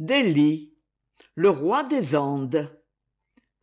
le roi des andes.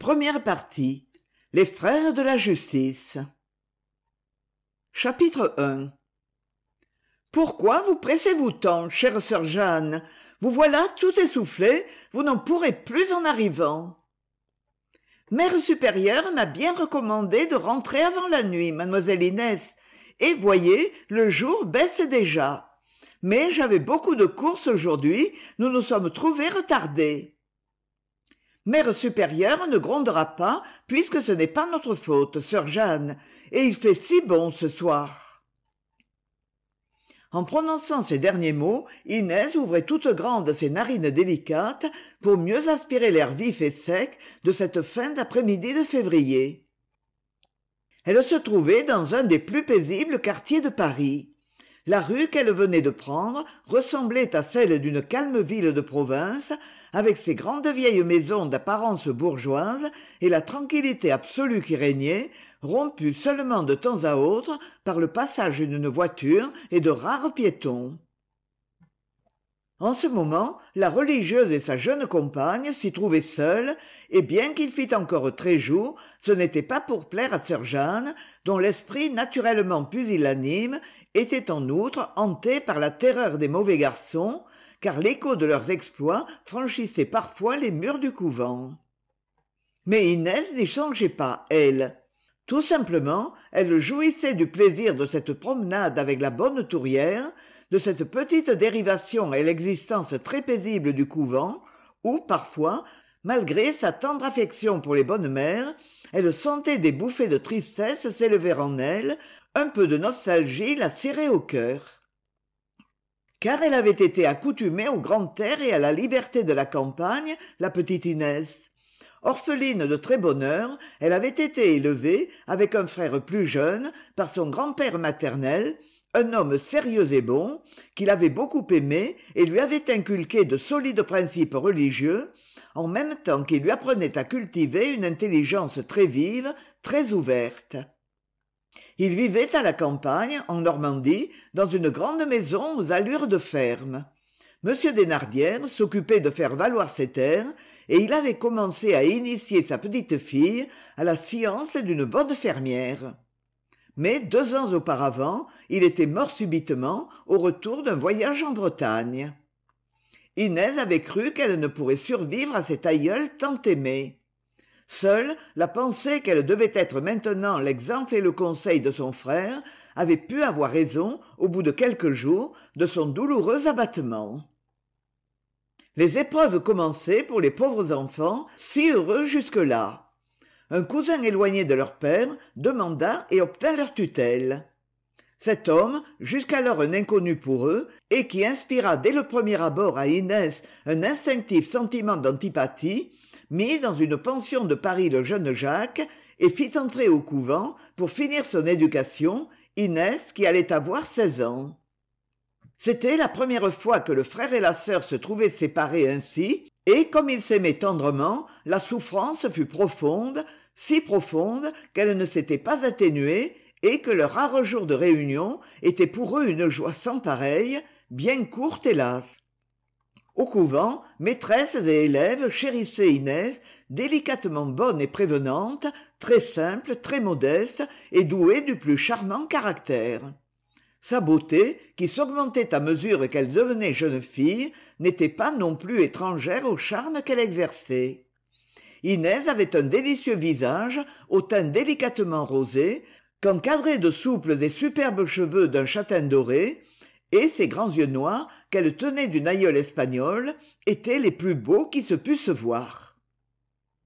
Première partie les frères de la justice. Chapitre i pourquoi vous pressez-vous tant chère sœur jeanne? Vous voilà tout essoufflée vous n'en pourrez plus en arrivant. Mère supérieure m'a bien recommandé de rentrer avant la nuit mademoiselle inès et voyez le jour baisse déjà mais j'avais beaucoup de courses aujourd'hui. Nous nous sommes trouvés retardés. Mère supérieure ne grondera pas puisque ce n'est pas notre faute sœur jeanne. Et il fait si bon ce soir. En prononçant ces derniers mots inès ouvrait toutes grandes ses narines délicates pour mieux aspirer l'air vif et sec de cette fin d'après-midi de février. Elle se trouvait dans un des plus paisibles quartiers de paris la rue qu'elle venait de prendre ressemblait à celle d'une calme ville de province avec ses grandes vieilles maisons d'apparence bourgeoise et la tranquillité absolue qui régnait rompue seulement de temps à autre par le passage d'une voiture et de rares piétons en ce moment la religieuse et sa jeune compagne s'y trouvaient seules et bien qu'il fît encore très jour ce n'était pas pour plaire à sœur jeanne dont l'esprit naturellement pusillanime était en outre hanté par la terreur des mauvais garçons car l'écho de leurs exploits franchissait parfois les murs du couvent. Mais inès n'y songeait pas elle. Tout simplement elle jouissait du plaisir de cette promenade avec la bonne tourière de cette petite dérivation à l'existence très paisible du couvent où parfois malgré sa tendre affection pour les bonnes mères elle sentait des bouffées de tristesse s'élever en elle un peu de nostalgie la serrait au cœur. Car elle avait été accoutumée au grand air et à la liberté de la campagne la petite inès. Orpheline de très bonne heure elle avait été élevée avec un frère plus jeune par son grand-père maternel un homme sérieux et bon qui l'avait beaucoup aimée et lui avait inculqué de solides principes religieux en même temps qu'il lui apprenait à cultiver une intelligence très vive très ouverte. Il vivait à la campagne en normandie dans une grande maison aux allures de ferme. M thénardier s'occupait de faire valoir ses terres et il avait commencé à initier sa petite-fille à la science d'une bonne fermière mais deux ans auparavant il était mort subitement au retour d'un voyage en bretagne. Inès avait cru qu'elle ne pourrait survivre à cet aïeul tant aimé. Seule la pensée qu'elle devait être maintenant l'exemple et le conseil de son frère avait pu avoir raison au bout de quelques jours de son douloureux abattement. Les épreuves commençaient pour les pauvres enfants si heureux jusque-là un cousin éloigné de leur père demanda et obtint leur tutelle. Cet homme jusqu'alors un inconnu pour eux et qui inspira dès le premier abord à inès un instinctif sentiment d'antipathie mit dans une pension de paris le jeune jacques et fit entrer au couvent pour finir son éducation inès qui allait avoir seize ans. C'était la première fois que le frère et la sœur se trouvaient séparés ainsi et comme ils s'aimaient tendrement la souffrance fut profonde si profonde qu'elle ne s'était pas atténuée et que leurs rares jours de réunion étaient pour eux une joie sans pareille bien courte hélas. Au couvent maîtresses et élèves chérissaient inès délicatement bonne et prévenante très simple très modeste et douée du plus charmant caractère sa beauté qui s'augmentait à mesure qu'elle devenait jeune fille n'était pas non plus étrangère au charme qu'elle exerçait. Inès avait un délicieux visage au teint délicatement rosé qu'encadraient de souples et superbes cheveux d'un châtain doré et ses grands yeux noirs qu'elle tenait d'une aïeule espagnole étaient les plus beaux qui se pussent voir.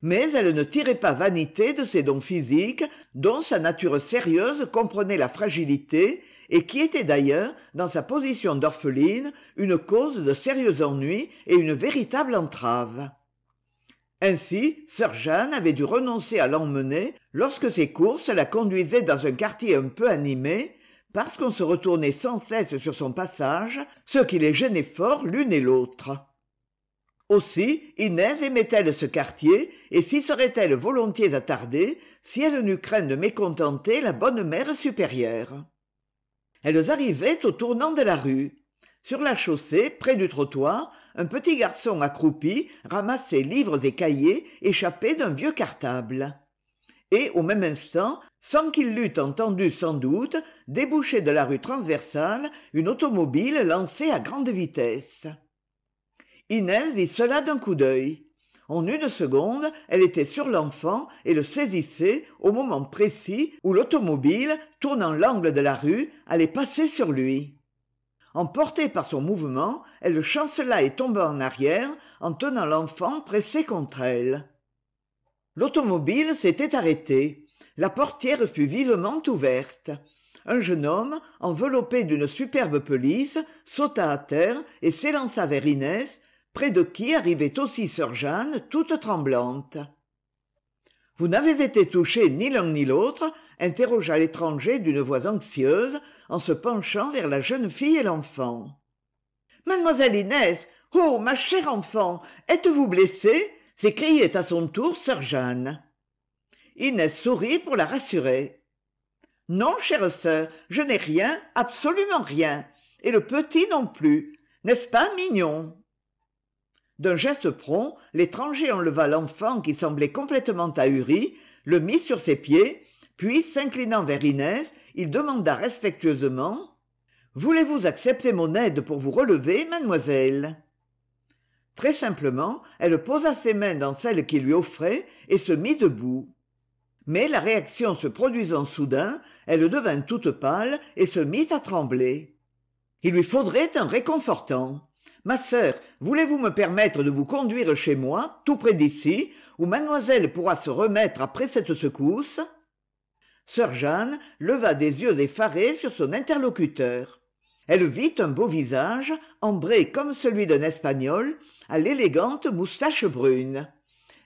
Mais elle ne tirait pas vanité de ses dons physiques dont sa nature sérieuse comprenait la fragilité et qui était d'ailleurs dans sa position d'orpheline une cause de sérieux ennuis et une véritable entrave. Ainsi sœur jeanne avait dû renoncer à l'emmener lorsque ses courses la conduisaient dans un quartier un peu animé parce qu'on se retournait sans cesse sur son passage ce qui les gênait fort l'une et l'autre. Aussi inès aimait-elle ce quartier et s'y serait-elle volontiers attardée si elle n'eût craint de mécontenter la bonne mère supérieure elles arrivaient au tournant de la rue. Sur la chaussée près du trottoir un petit garçon accroupi ramassait livres et cahiers échappés d'un vieux cartable. Et au même instant sans qu'il l'eût entendu sans doute débouchait de la rue transversale une automobile lancée à grande vitesse. Inès vit cela d'un coup d'œil en une seconde elle était sur l'enfant et le saisissait au moment précis où l'automobile tournant l'angle de la rue allait passer sur lui. Emportée par son mouvement elle chancela et tomba en arrière en tenant l'enfant pressé contre elle. L'automobile s'était arrêtée. La portière fut vivement ouverte. Un jeune homme enveloppé d'une superbe pelisse sauta à terre et s'élança vers inès près de qui arrivait aussi sœur jeanne toute tremblante vous n'avez été touchés ni l'un ni l'autre? interrogea l'étranger d'une voix anxieuse en se penchant vers la jeune fille et l'enfant mademoiselle inès oh ma chère enfant êtes-vous blessée? s'écriait à son tour sœur jeanne. Inès sourit pour la rassurer non chère sœur je n'ai rien absolument rien et le petit non plus. N'est-ce pas mignon? D'un geste prompt l'étranger enleva l'enfant qui semblait complètement ahuri le mit sur ses pieds puis s'inclinant vers inès il demanda respectueusement voulez-vous accepter mon aide pour vous relever mademoiselle? Très simplement elle posa ses mains dans celles qu'il lui offrait et se mit debout. Mais la réaction se produisant soudain elle devint toute pâle et se mit à trembler. Il lui faudrait un réconfortant ma sœur voulez-vous me permettre de vous conduire chez moi tout près d'ici où mademoiselle pourra se remettre après cette secousse? Sœur jeanne leva des yeux effarés sur son interlocuteur. Elle vit un beau visage ambré comme celui d'un espagnol à l'élégante moustache brune.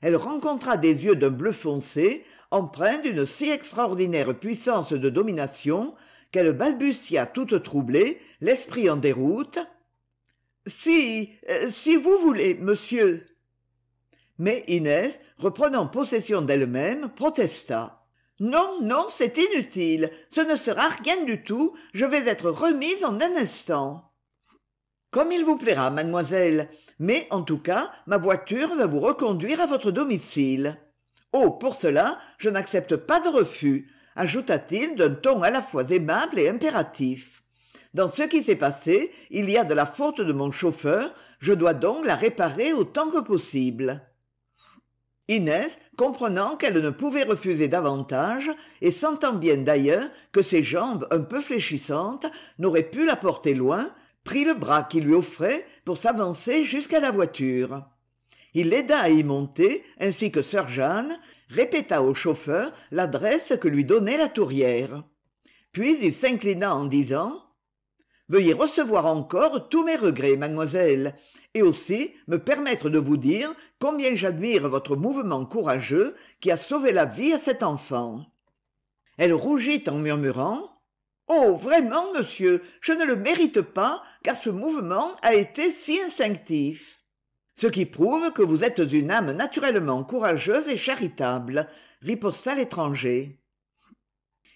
Elle rencontra des yeux d'un bleu foncé empreints d'une si extraordinaire puissance de domination qu'elle balbutia toute troublée l'esprit en déroute si euh, si vous voulez monsieur. Mais inès reprenant possession d'elle-même protesta. Non non c'est inutile. Ce ne sera rien du tout. Je vais être remise en un instant. Comme il vous plaira mademoiselle. Mais en tout cas ma voiture va vous reconduire à votre domicile. Oh pour cela je n'accepte pas de refus ajouta-t-il d'un ton à la fois aimable et impératif dans ce qui s'est passé il y a de la faute de mon chauffeur. Je dois donc la réparer autant que possible. Inès comprenant qu'elle ne pouvait refuser davantage et sentant bien d'ailleurs que ses jambes un peu fléchissantes n'auraient pu la porter loin prit le bras qu'il lui offrait pour s'avancer jusqu'à la voiture. Il l'aida à y monter ainsi que sœur jeanne répéta au chauffeur l'adresse que lui donnait la tourière. Puis il s'inclina en disant veuillez recevoir encore tous mes regrets mademoiselle et aussi me permettre de vous dire combien j'admire votre mouvement courageux qui a sauvé la vie à cet enfant. Elle rougit en murmurant oh vraiment monsieur je ne le mérite pas car ce mouvement a été si instinctif. Ce qui prouve que vous êtes une âme naturellement courageuse et charitable riposta l'étranger.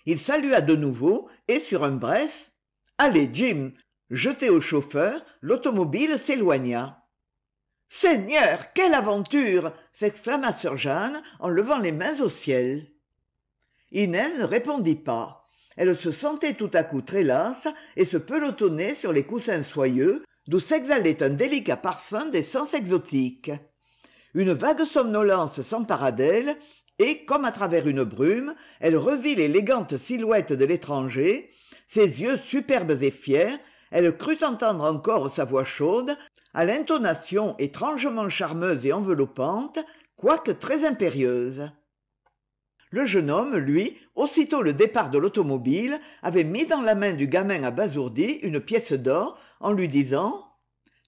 Il salua de nouveau et sur un bref allez jim jeté au chauffeur l'automobile s'éloigna. Seigneur quelle aventure! s'exclama sir jeanne en levant les mains au ciel. Inès ne répondit pas. Elle se sentait tout à coup très lasse et se pelotonnait sur les coussins soyeux d'où s'exhalait un délicat parfum d'essence exotique une vague somnolence s'empara d'elle et comme à travers une brume elle revit l'élégante silhouette de l'étranger ses yeux superbes et fiers elle crut entendre encore sa voix chaude à l'intonation étrangement charmeuse et enveloppante quoique très impérieuse. Le jeune homme lui aussitôt le départ de l'automobile avait mis dans la main du gamin abasourdi une pièce d'or en lui disant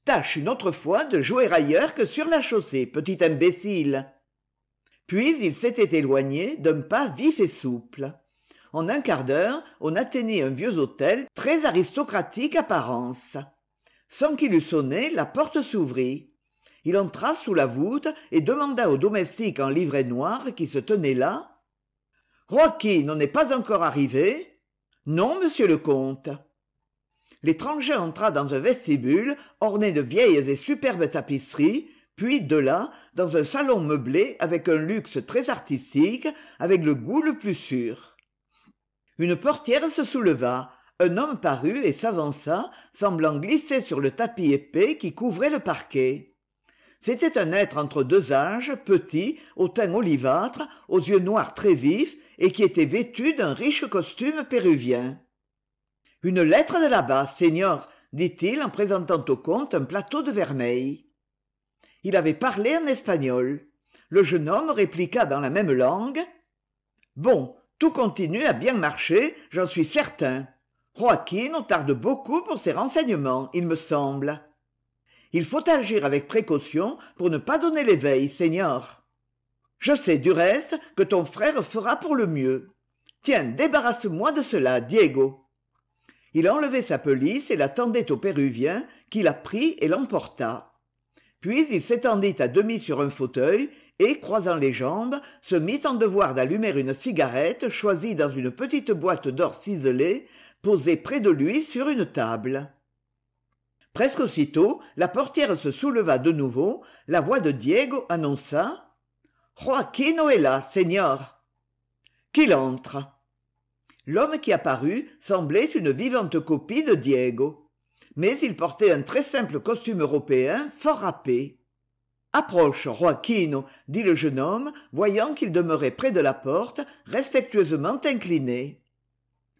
tâche une autre fois de jouer ailleurs que sur la chaussée petit imbécile! Puis il s'était éloigné d'un pas vif et souple en un quart d'heure on atteignit un vieux hôtel très aristocratique apparence. Sans qu'il eût sonné la porte s'ouvrit. Il entra sous la voûte et demanda au domestique en livret noir qui se tenait là joaquin n'est pas encore arrivé? Non monsieur le comte. L'étranger entra dans un vestibule orné de vieilles et superbes tapisseries puis de là dans un salon meublé avec un luxe très artistique avec le goût le plus sûr une portière se souleva. Un homme parut et s'avança semblant glisser sur le tapis épais qui couvrait le parquet. C'était un être entre deux âges petit au teint olivâtre aux yeux noirs très vifs et qui était vêtu d'un riche costume péruvien une lettre de là-bas seigneur dit-il en présentant au comte un plateau de vermeil. Il avait parlé en espagnol. Le jeune homme répliqua dans la même langue bon tout continue à bien marcher j'en suis certain. Joaquin tarde beaucoup pour ses renseignements il me semble. Il faut agir avec précaution pour ne pas donner l'éveil seigneur. Je sais du reste que ton frère fera pour le mieux. Tiens débarrasse-moi de cela diego. Il enlevait sa pelisse et la tendait au péruvien qui la prit et l'emporta. Puis il s'étendit à demi sur un fauteuil et croisant les jambes se mit en devoir d'allumer une cigarette choisie dans une petite boîte d'or ciselée posée près de lui sur une table. Presque aussitôt la portière se souleva de nouveau la voix de diego annonça joaquino est là señor qu'il entre. L'homme qui apparut semblait une vivante copie de diego mais il portait un très simple costume européen fort râpé approche joaquino dit le jeune homme voyant qu'il demeurait près de la porte respectueusement incliné.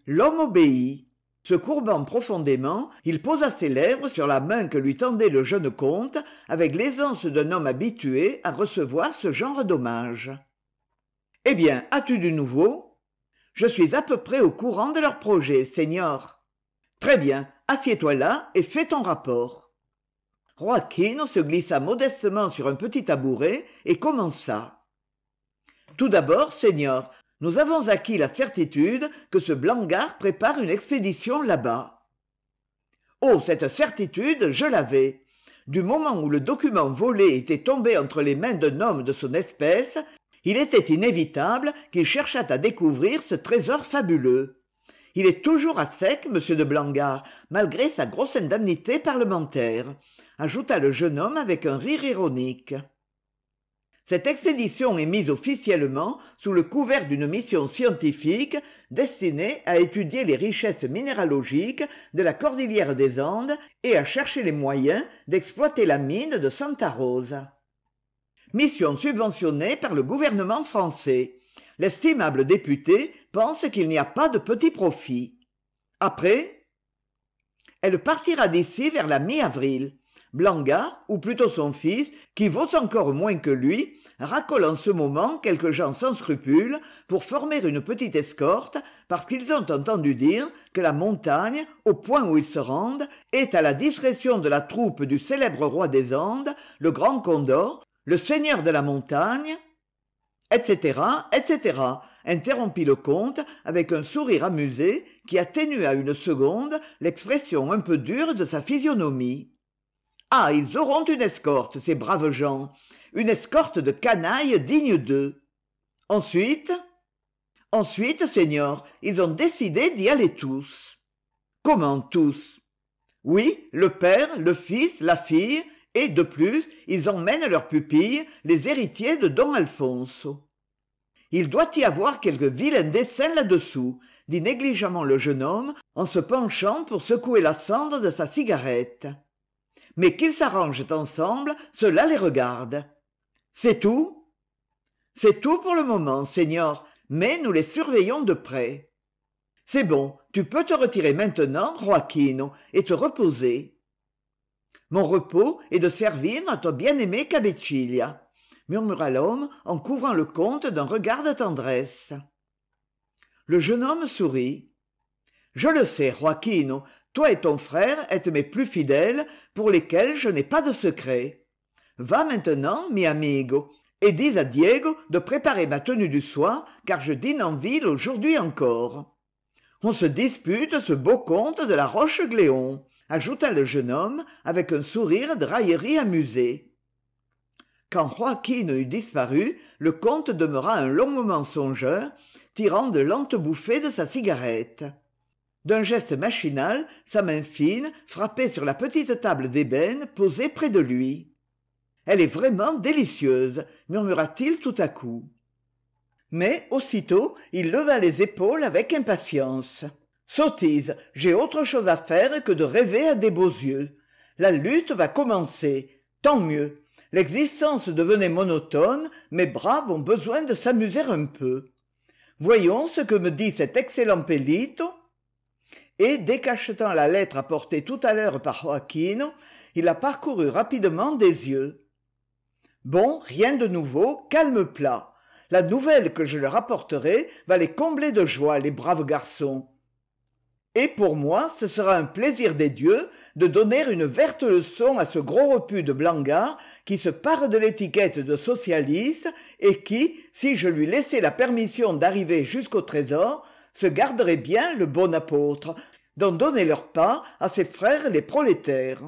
L'homme obéit. Se courbant profondément il posa ses lèvres sur la main que lui tendait le jeune comte avec l'aisance d'un homme habitué à recevoir ce genre d'hommage eh bien as-tu du nouveau je suis à peu près au courant de leurs projets seigneur très bien assieds-toi là et fais ton rapport joaquin se glissa modestement sur un petit tabouret et commença tout d'abord seigneur nous avons acquis la certitude que ce Blanguard prépare une expédition là-bas. Oh, cette certitude, je l'avais. Du moment où le document volé était tombé entre les mains d'un homme de son espèce, il était inévitable qu'il cherchât à découvrir ce trésor fabuleux. Il est toujours à sec, monsieur de Blanguard, malgré sa grosse indemnité parlementaire, ajouta le jeune homme avec un rire ironique cette expédition est mise officiellement sous le couvert d'une mission scientifique destinée à étudier les richesses minéralogiques de la cordillère des Andes et à chercher les moyens d'exploiter la mine de Santa Rosa. Mission subventionnée par le gouvernement français. L'estimable député pense qu'il n'y a pas de petit profit. Après, elle partira d'ici vers la mi-avril. Blanga, ou plutôt son fils, qui vaut encore moins que lui, racole en ce moment quelques gens sans scrupules pour former une petite escorte parce qu'ils ont entendu dire que la montagne, au point où ils se rendent, est à la discrétion de la troupe du célèbre roi des Andes, le grand Condor, le seigneur de la montagne, etc., etc., interrompit le comte avec un sourire amusé qui atténua une seconde l'expression un peu dure de sa physionomie. Ah, ils auront une escorte, ces braves gens, une escorte de canailles digne d'eux. Ensuite Ensuite, seigneur, ils ont décidé d'y aller tous. Comment tous? Oui, le père, le fils, la fille, et, de plus, ils emmènent leurs pupilles, les héritiers de don Alfonso. Il doit y avoir quelque vilain dessein là-dessous, dit négligemment le jeune homme en se penchant pour secouer la cendre de sa cigarette. Mais qu'ils s'arrangent ensemble, cela les regarde. C'est tout C'est tout pour le moment, seigneur, mais nous les surveillons de près. C'est bon, tu peux te retirer maintenant, Joaquino, et te reposer. Mon repos est de servir notre bien-aimé Cabeciglia, murmura l'homme en couvrant le comte d'un regard de tendresse. Le jeune homme sourit. Je le sais, Joaquino, toi et ton frère êtes mes plus fidèles, pour lesquels je n'ai pas de secret. Va maintenant, mi amigo, et dis à Diego de préparer ma tenue du soir, car je dîne en ville aujourd'hui encore. On se dispute ce beau comte de la Roche-Gléon, ajouta le jeune homme avec un sourire de raillerie amusée. Quand Joaquin eut disparu, le comte demeura un long moment songeur, tirant de lentes bouffées de sa cigarette. D'un geste machinal sa main fine frappait sur la petite table d'ébène posée près de lui. Elle est vraiment délicieuse murmura-t-il tout à coup. Mais aussitôt il leva les épaules avec impatience. Sottise j'ai autre chose à faire que de rêver à des beaux yeux. La lutte va commencer. Tant mieux. L'existence devenait monotone mes bras ont besoin de s'amuser un peu. Voyons ce que me dit cet excellent. Et décachetant la lettre apportée tout à l'heure par joaquin il la parcourut rapidement des yeux. Bon rien de nouveau calme plat. La nouvelle que je leur apporterai va les combler de joie les braves garçons. Et pour moi ce sera un plaisir des dieux de donner une verte leçon à ce gros repu de Blangat qui se pare de l'étiquette de socialiste et qui si je lui laissais la permission d'arriver jusqu'au trésor se garderait bien le bon apôtre d'en donner leur part à ses frères les prolétaires